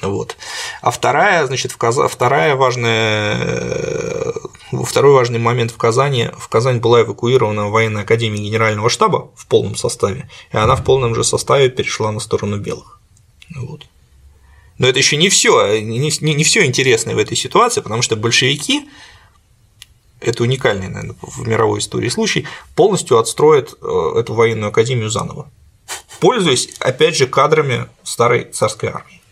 Вот. А вторая, значит, в Каз... вторая важная Второй важный момент в Казани. В Казань была эвакуирована военная академия генерального штаба в полном составе, и она в полном же составе перешла на сторону белых. Вот. Но это еще не все, не, не, не все интересное в этой ситуации, потому что большевики это уникальный, наверное, в мировой истории случай, полностью отстроят э, эту военную академию заново, пользуясь, опять же, кадрами старой царской армии.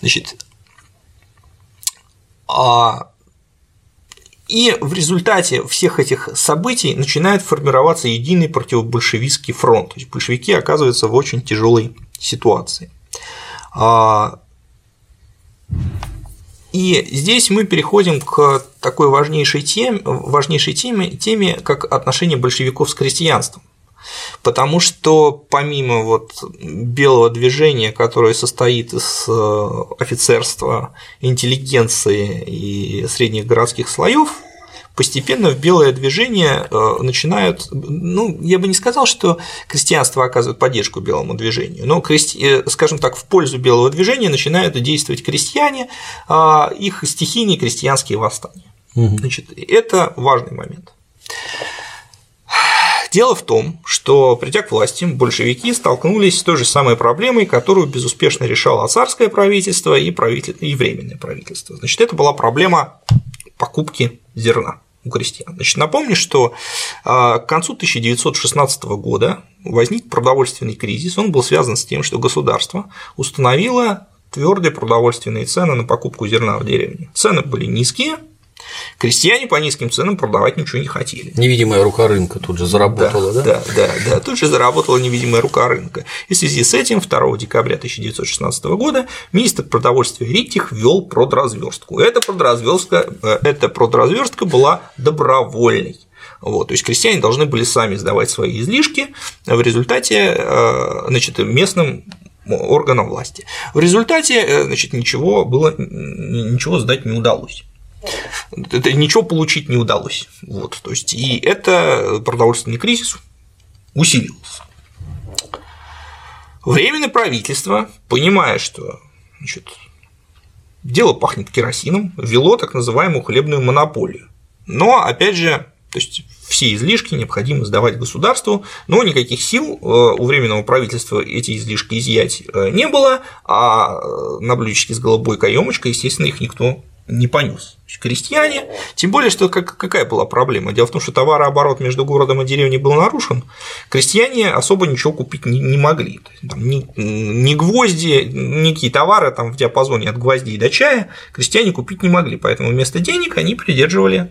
Значит, а и в результате всех этих событий начинает формироваться единый противобольшевистский фронт. То есть большевики оказываются в очень тяжелой ситуации. А, и здесь мы переходим к такой важнейшей теме, важнейшей теме, теме как отношение большевиков с крестьянством. Потому что помимо вот белого движения, которое состоит из э, офицерства, интеллигенции и средних городских слоев, постепенно в белое движение э, начинают, ну, я бы не сказал, что крестьянство оказывает поддержку белому движению, но, э, скажем так, в пользу белого движения начинают действовать крестьяне, а, их стихийные крестьянские восстания. Угу. Значит, это важный момент. Дело в том, что придя к власти, большевики столкнулись с той же самой проблемой, которую безуспешно решало царское правительство и, правитель... и временное правительство. Значит, это была проблема покупки зерна у крестьян. Значит, напомню, что а, к концу 1916 года возник продовольственный кризис. Он был связан с тем, что государство установило твердые продовольственные цены на покупку зерна в деревне. Цены были низкие, Крестьяне по низким ценам продавать ничего не хотели. Невидимая рука рынка тут же заработала, да? Да, да, да, да. Тут же заработала невидимая рука рынка. И в связи с этим 2 декабря 1916 года министр продовольствия Риттих ввел продразверстку. Эта продразверстка, э, эта продразверстка была добровольной. Вот, то есть крестьяне должны были сами сдавать свои излишки в результате э, значит, местным органам власти. В результате э, значит, ничего было, ничего сдать не удалось это ничего получить не удалось. Вот, то есть, и это продовольственный кризис усилился. Временное правительство, понимая, что значит, дело пахнет керосином, ввело так называемую хлебную монополию. Но, опять же, то есть все излишки необходимо сдавать государству, но никаких сил э, у Временного правительства эти излишки изъять э, не было, а на блюдечке с голубой каемочкой, естественно, их никто не понес. Крестьяне, тем более, что как, какая была проблема? Дело в том, что товарооборот между городом и деревней был нарушен, крестьяне особо ничего купить не, не могли. Там, ни, ни гвозди, никакие товары там, в диапазоне от гвоздей до чая крестьяне купить не могли, поэтому вместо денег они придерживали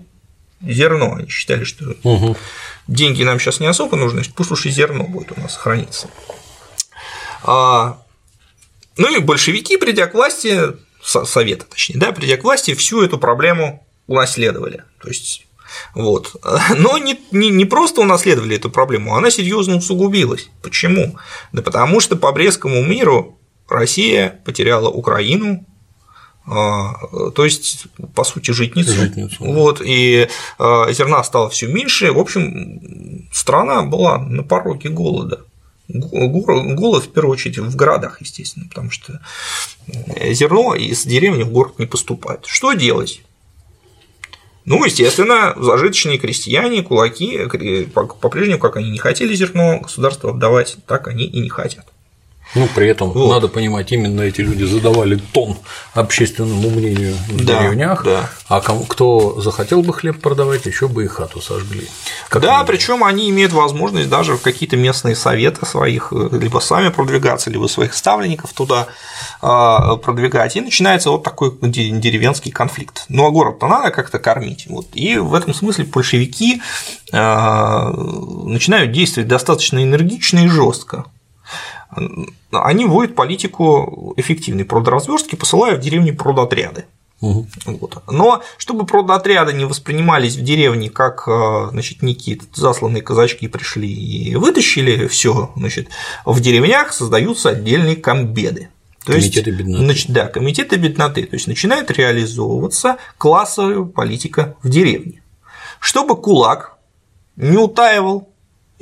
зерно. Они считали, что угу. деньги нам сейчас не особо нужны, пусть уж и зерно будет у нас храниться. А, ну и большевики, придя к власти, совета, точнее, да, придя к власти, всю эту проблему унаследовали. То есть вот. Но не, не, не просто унаследовали эту проблему, она серьезно усугубилась. Почему? Да потому что по Брестскому миру Россия потеряла Украину, а, то есть, по сути, житницу. житницу вот, и а, зерна стало все меньше. В общем, страна была на пороге голода голод в первую очередь в городах, естественно, потому что зерно из деревни в город не поступает. Что делать? Ну, естественно, зажиточные крестьяне, кулаки, по-прежнему, как они не хотели зерно государство отдавать, так они и не хотят. Ну, при этом вот. надо понимать, именно эти люди задавали тон общественному мнению в да, деревнях, да. а кому, кто захотел бы хлеб продавать, еще бы и хату сожгли. Как да, причем они имеют возможность даже в какие-то местные советы своих э, либо сами продвигаться, либо своих ставленников туда а, продвигать, и начинается вот такой деревенский конфликт. Ну а город-то надо как-то кормить. Вот. И в этом смысле большевики а, начинают действовать достаточно энергично и жестко они вводят политику эффективной продразверстки, посылая в деревни продотряды. Угу. Вот. Но чтобы продотряды не воспринимались в деревне как э, значит, некие засланные казачки пришли и вытащили все, значит, в деревнях создаются отдельные комбеды. То комитеты есть, бедноты. Значит, да, комитеты бедноты. То есть начинает реализовываться классовая политика в деревне. Чтобы кулак не утаивал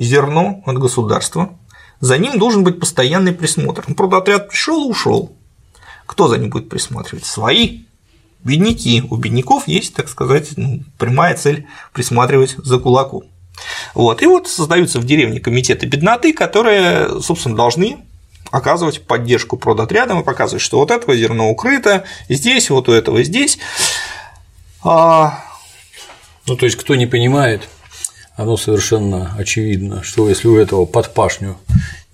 зерно от государства, за ним должен быть постоянный присмотр. Ну, правда, отряд пришел и ушел. Кто за ним будет присматривать? Свои бедняки. У бедняков есть, так сказать, ну, прямая цель присматривать за кулаком. Вот. И вот создаются в деревне комитеты бедноты, которые, собственно, должны оказывать поддержку продотрядам и показывать, что вот этого зерно укрыто, здесь, вот у этого здесь. А... Ну, то есть, кто не понимает, оно совершенно очевидно, что если у этого под пашню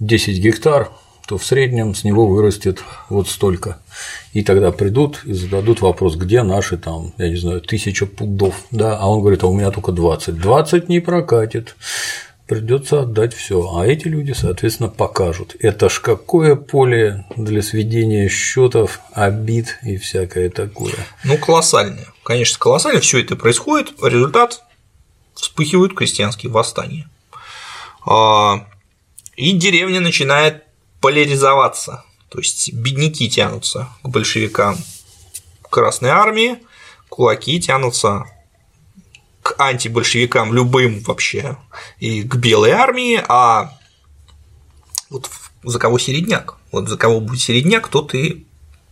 10 гектар, то в среднем с него вырастет вот столько. И тогда придут и зададут вопрос, где наши там, я не знаю, тысяча пудов, да, а он говорит, а у меня только 20. 20 не прокатит, придется отдать все, а эти люди, соответственно, покажут. Это ж какое поле для сведения счетов, обид и всякое такое. Ну, колоссальное. Конечно, колоссально все это происходит. Результат вспыхивают крестьянские восстания. И деревня начинает поляризоваться, то есть бедняки тянутся к большевикам Красной Армии, кулаки тянутся к антибольшевикам любым вообще и к Белой армии, а вот за кого середняк? Вот за кого будет середняк, тот и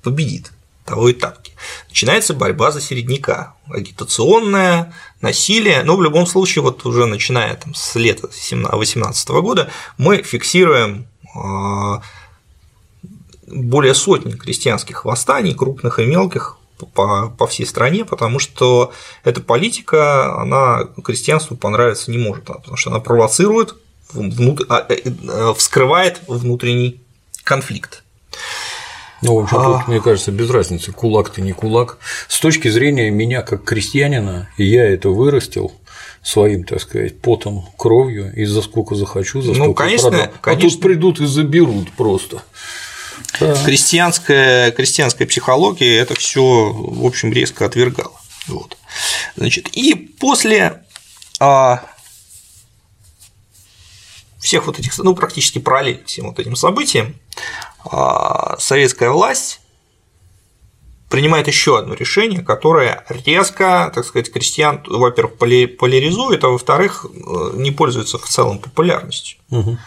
победит. Того и тапки. Начинается борьба за середняка, агитационная, насилие, но в любом случае, вот уже начиная там, с лета 2018 года, мы фиксируем а, более сотни крестьянских восстаний, крупных и мелких, по, по всей стране, потому что эта политика, она крестьянству понравиться не может, потому что она провоцирует. А, э, э, вскрывает внутренний конфликт. Ну, в общем, тут, а... мне кажется, без разницы, кулак ты не кулак. С точки зрения меня как крестьянина, я это вырастил своим, так сказать, потом, кровью, и за сколько захочу, за сколько ну, конечно, продам. Конечно. А тут придут и заберут просто. Да. Крестьянская, крестьянская психология это все, в общем, резко отвергала. Вот. Значит, и после а, всех вот этих, ну, практически параллель всем вот этим событиям, советская власть принимает еще одно решение, которое резко, так сказать, крестьян, во-первых, поляризует, а во-вторых, э, не пользуется в целом популярностью. Угу.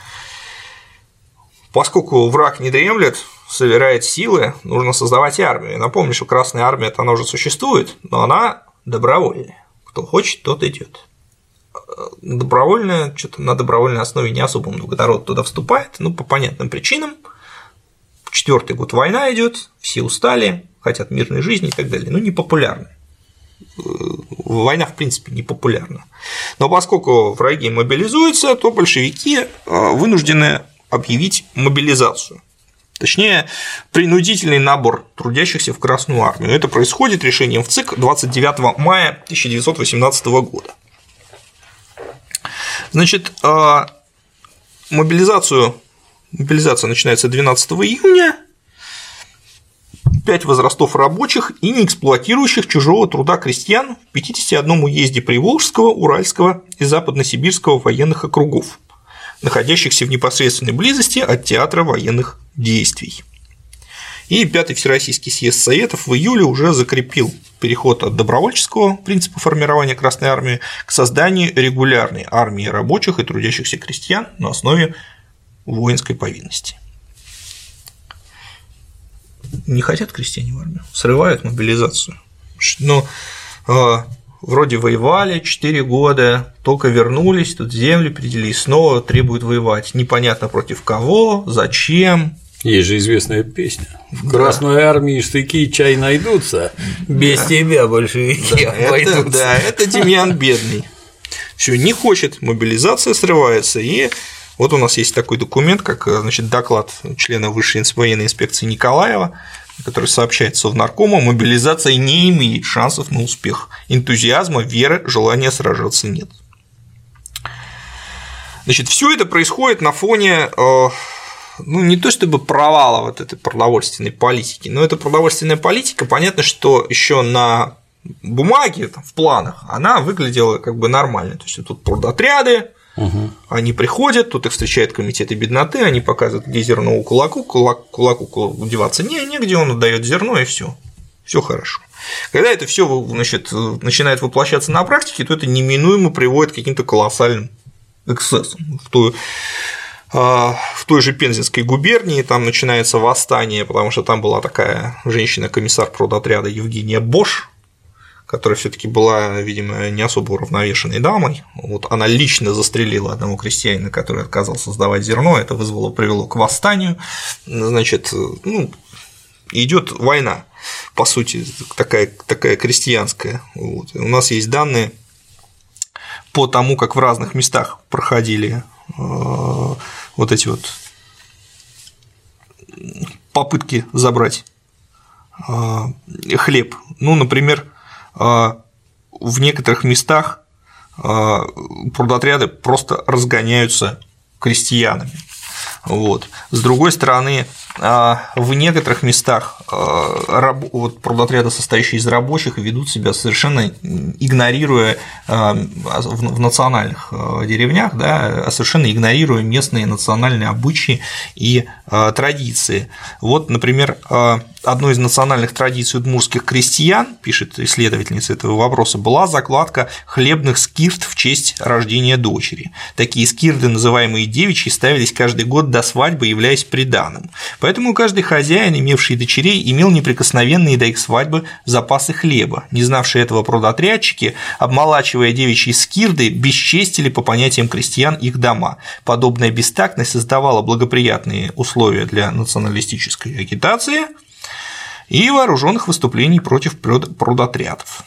Поскольку враг не дремлет, собирает силы, нужно создавать армию. напомню, что Красная армия она уже существует, но она добровольная. Кто хочет, тот идет. Добровольная, что-то на добровольной основе не особо много народ туда вступает, ну, по понятным причинам. Четвертый год война идет, все устали, хотят мирной жизни и так далее. Ну, не популярны. Война, в принципе, не популярна. Но поскольку враги мобилизуются, то большевики э, вынуждены объявить мобилизацию. Точнее, принудительный набор трудящихся в Красную армию. Это происходит решением в ЦИК 29 мая 1918 года. Значит, а, мобилизацию, мобилизация начинается 12 июня, Пять возрастов рабочих и не эксплуатирующих чужого труда крестьян в 51 уезде Приволжского, Уральского и Западносибирского военных округов находящихся в непосредственной близости от театра военных действий. И Пятый Всероссийский съезд Советов в июле уже закрепил переход от добровольческого принципа формирования Красной Армии к созданию регулярной армии рабочих и трудящихся крестьян на основе воинской повинности. Не хотят крестьяне в армию, срывают мобилизацию. Но а, вроде воевали 4 года, только вернулись, тут земли определили, снова требуют воевать. Непонятно против кого, зачем. Есть же известная песня. В Красной да. армии штыки чай найдутся, без да. тебя большевики да, обойдутся. Это, да, это Демьян бедный. Все, не хочет, мобилизация срывается, и вот у нас есть такой документ, как значит, доклад члена Высшей военной инспекции Николаева, который сообщается в наркома, мобилизация не имеет шансов на успех. Энтузиазма, веры, желания сражаться нет. Значит, все это происходит на фоне э, ну, не то чтобы провала вот этой продовольственной политики, но эта продовольственная политика, понятно, что еще на бумаге, в планах, она выглядела как бы нормально. То есть тут продотряды, Угу. Они приходят, тут их встречают комитеты бедноты, они показывают, где зерно у кулаку, кулак, кулаку деваться не, негде, он отдает зерно и все, все хорошо. Когда это все значит, начинает воплощаться на практике, то это неминуемо приводит к каким-то колоссальным эксцессам. В той, а, в той же Пензенской губернии там начинается восстание, потому что там была такая женщина-комиссар продотряда Евгения Бош, которая все-таки была, видимо, не особо уравновешенной дамой. Вот она лично застрелила одного крестьянина, который отказался сдавать зерно, это вызвало, привело к восстанию. Значит, ну, идет война, по сути, такая, такая крестьянская. Вот. У нас есть данные по тому, как в разных местах проходили э, вот эти вот попытки забрать э, хлеб. Ну, например, в некоторых местах а, продотряды просто разгоняются крестьянами. Вот. С другой стороны, а, в некоторых местах вот, состоящие из рабочих, ведут себя совершенно игнорируя в национальных деревнях, да, совершенно игнорируя местные национальные обычаи и традиции. Вот, например, одной из национальных традиций удмурских крестьян, пишет исследовательница этого вопроса, была закладка хлебных скирт в честь рождения дочери. Такие скирды, называемые девичьи, ставились каждый год до свадьбы, являясь приданым. Поэтому каждый хозяин, имевший дочерей, имел неприкосновенные до их свадьбы запасы хлеба. Не знавшие этого продотрядчики, обмолачивая девичьи скирды, бесчестили по понятиям крестьян их дома. Подобная бестактность создавала благоприятные условия для националистической агитации – и вооруженных выступлений против прудотрядов.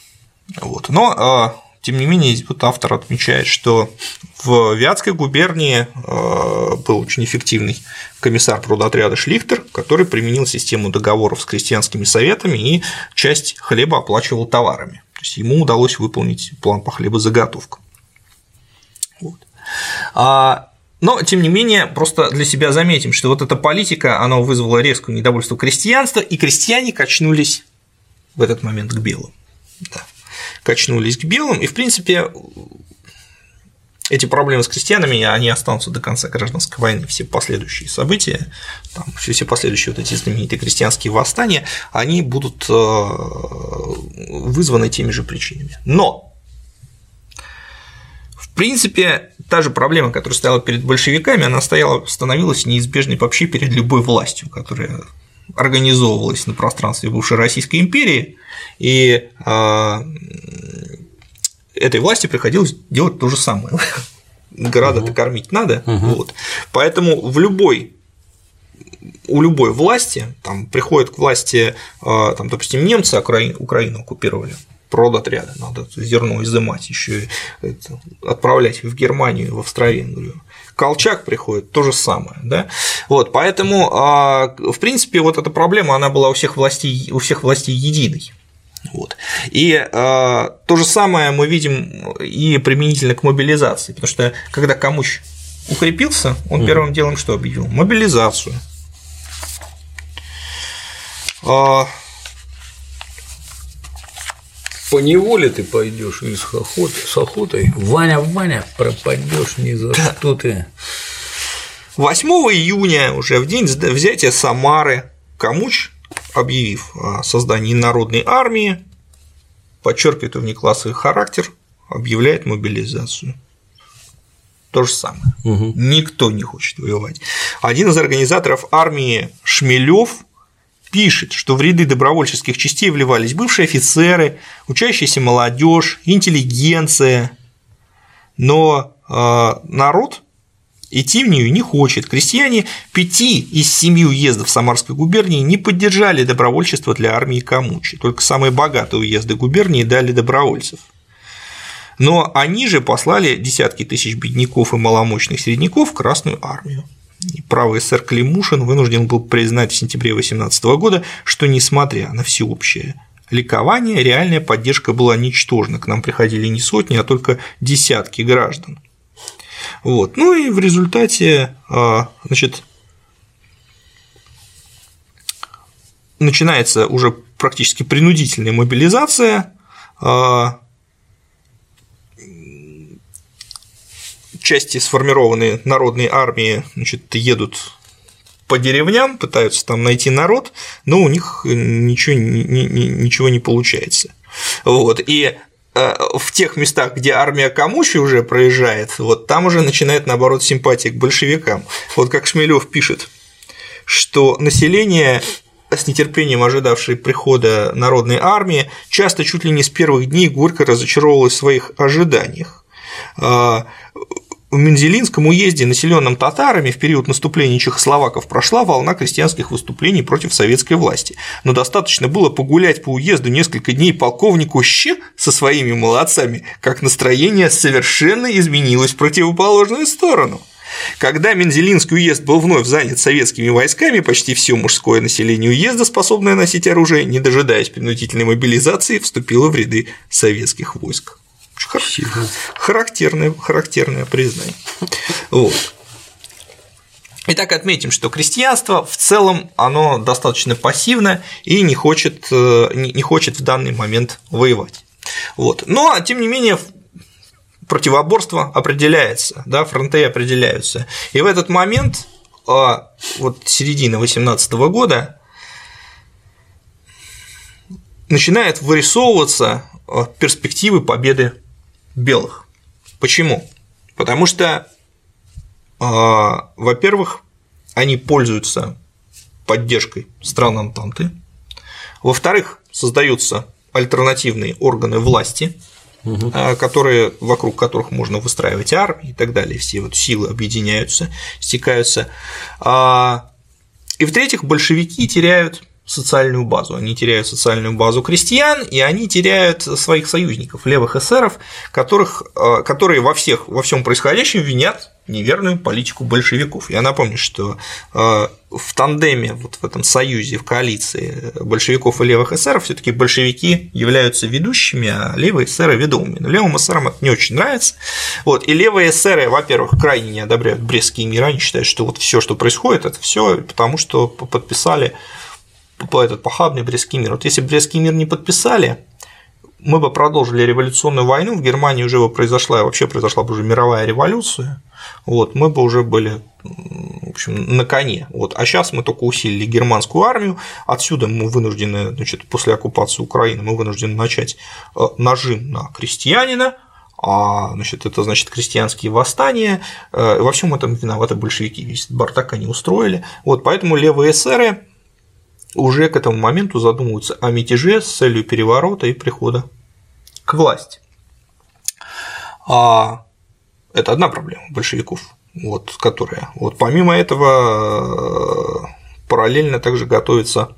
Вот. Но а, тем не менее, вот автор отмечает, что в Вятской губернии а, был очень эффективный комиссар прудотряда Шлихтер, который применил систему договоров с крестьянскими советами и часть хлеба оплачивал товарами. То есть ему удалось выполнить план по хлебозаготовкам. Вот. А но, тем не менее, просто для себя заметим, что вот эта политика, она вызвала резкое недовольство крестьянства, и крестьяне качнулись в этот момент к белым. Да. Качнулись к белым, и, в принципе, эти проблемы с крестьянами, они останутся до конца гражданской войны, все последующие события, там, все последующие вот эти знаменитые крестьянские восстания, они будут э, вызваны теми же причинами. Но в принципе, та же проблема, которая стояла перед большевиками, она стояла, становилась неизбежной вообще перед любой властью, которая организовывалась на пространстве бывшей Российской империи, и э, этой власти приходилось делать то же самое. Города-то угу. кормить надо, угу. вот. Поэтому в любой у любой власти, там приходят к власти, а, там, допустим, немцы Украину, Украину оккупировали, продотряда, надо зерно изымать, еще отправлять в Германию, в Австро-Венгрию. Колчак приходит, то же самое, да, вот, поэтому, а, в принципе, вот эта проблема, она была у всех властей, у всех властей единой, вот. И э, то же самое мы видим и применительно к мобилизации, потому что когда Камуч укрепился, он первым делом что объявил? Мобилизацию. По неволе ты пойдешь или с, охотой, с охотой. Ваня, Ваня, пропадешь ни за да. что ты. 8 июня, уже в день взятия Самары, Камуч, объявив о создании народной армии, подчеркивает внеклассовый характер, объявляет мобилизацию. То же самое. Угу. Никто не хочет воевать. Один из организаторов армии Шмелев пишет, что в ряды добровольческих частей вливались бывшие офицеры, учащаяся молодежь, интеллигенция, но э, народ идти в нее не хочет. Крестьяне пяти из семи уездов Самарской губернии не поддержали добровольчество для армии Камучи, только самые богатые уезды губернии дали добровольцев. Но они же послали десятки тысяч бедняков и маломощных середняков в Красную армию правый сэр Климушин вынужден был признать в сентябре 2018 года, что несмотря на всеобщее ликование, реальная поддержка была ничтожна, к нам приходили не сотни, а только десятки граждан. Вот. Ну и в результате, а, значит, начинается уже практически принудительная мобилизация, части сформированные народные армии значит, едут по деревням, пытаются там найти народ, но у них ничего, ничего не получается. Вот. И э, в тех местах, где армия Камучи уже проезжает, вот там уже начинает, наоборот, симпатия к большевикам. Вот как Шмелев пишет, что население с нетерпением ожидавшее прихода народной армии, часто чуть ли не с первых дней горько разочаровывалось в своих ожиданиях. В Мензелинском уезде, населенном татарами, в период наступления чехословаков прошла волна крестьянских выступлений против советской власти, но достаточно было погулять по уезду несколько дней полковнику Щ со своими молодцами, как настроение совершенно изменилось в противоположную сторону. Когда Мензелинский уезд был вновь занят советскими войсками, почти все мужское население уезда, способное носить оружие, не дожидаясь принудительной мобилизации, вступило в ряды советских войск. Характерное, характерное признание. Вот. Итак, отметим, что крестьянство в целом оно достаточно пассивно и не хочет, э, не хочет в данный момент воевать. Вот. Но, тем не менее, противоборство определяется, да, фронты определяются. И в этот момент, а, вот середина 18 года, начинает вырисовываться э, перспективы победы белых. Почему? Потому что, э, во-первых, они пользуются поддержкой стран Антанты, во-вторых, создаются альтернативные органы власти, угу. которые, вокруг которых можно выстраивать армии и так далее, все вот силы объединяются, стекаются. А, и в-третьих, большевики теряют социальную базу. Они теряют социальную базу крестьян, и они теряют своих союзников, левых эсеров, которых, а, которые во, всех, во всем происходящем винят неверную политику большевиков. Я напомню, что э, в тандеме, вот в этом союзе, в коалиции большевиков и левых эсеров все таки большевики являются ведущими, а левые эсеры – ведомыми. Но левым эсерам это не очень нравится. Вот. И левые эсеры, во-первых, крайне не одобряют Брестский мир, они считают, что вот все, что происходит, это все потому, что подписали по этот похабный Брестский мир. Вот если Брестский мир не подписали, мы бы продолжили революционную войну, в Германии уже бы произошла, вообще произошла бы уже мировая революция, вот, мы бы уже были в общем, на коне. Вот. А сейчас мы только усилили германскую армию, отсюда мы вынуждены, значит, после оккупации Украины мы вынуждены начать э, нажим на крестьянина, а значит, это значит крестьянские восстания, э, во всем этом виноваты большевики, весь бардак они устроили. Вот, поэтому левые эсеры уже к этому моменту задумываются о мятеже с целью переворота и прихода к власти. А это одна проблема большевиков, вот, которая. Вот помимо этого параллельно также готовится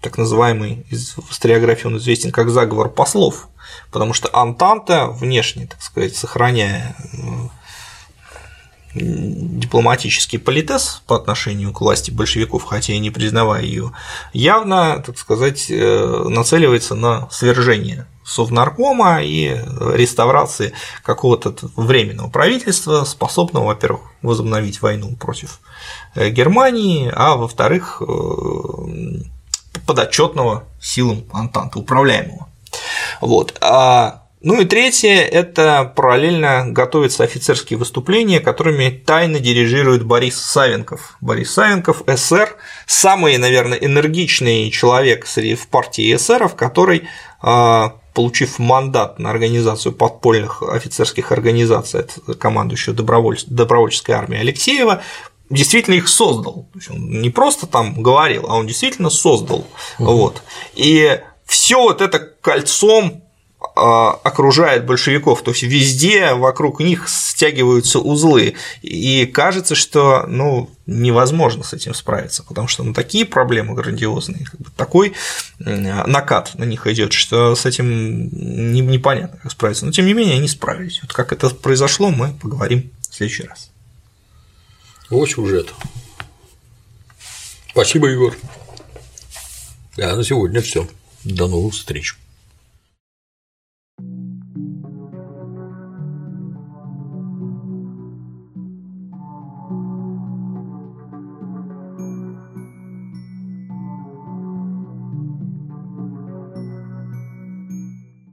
так называемый из историографии он известен как заговор послов, потому что Антанта внешне, так сказать, сохраняя дипломатический политез по отношению к власти большевиков, хотя и не признавая ее, явно, так сказать, э, нацеливается на свержение Совнаркома и реставрации какого-то временного правительства, способного, во-первых, возобновить войну против э, Германии, а во-вторых, э, подотчетного силам Антанты, управляемого. Вот. А ну и третье – это параллельно готовятся офицерские выступления, которыми тайно дирижирует Борис Савенков. Борис Савенков – СР, самый, наверное, энергичный человек среди в партии эсеров, который а, получив мандат на организацию подпольных офицерских организаций от командующего добровольческой армии Алексеева, действительно их создал. То есть он не просто там говорил, а он действительно создал. Угу. Вот. И все вот это кольцом окружает большевиков, то есть везде вокруг них стягиваются узлы, и кажется, что ну, невозможно с этим справиться, потому что ну, такие проблемы грандиозные, как бы, такой накат на них идет, что с этим непонятно, как справиться. Но тем не менее они справились. Вот как это произошло, мы поговорим в следующий раз. Вот сюжет. Спасибо, Егор. Да, на сегодня все. До новых встреч.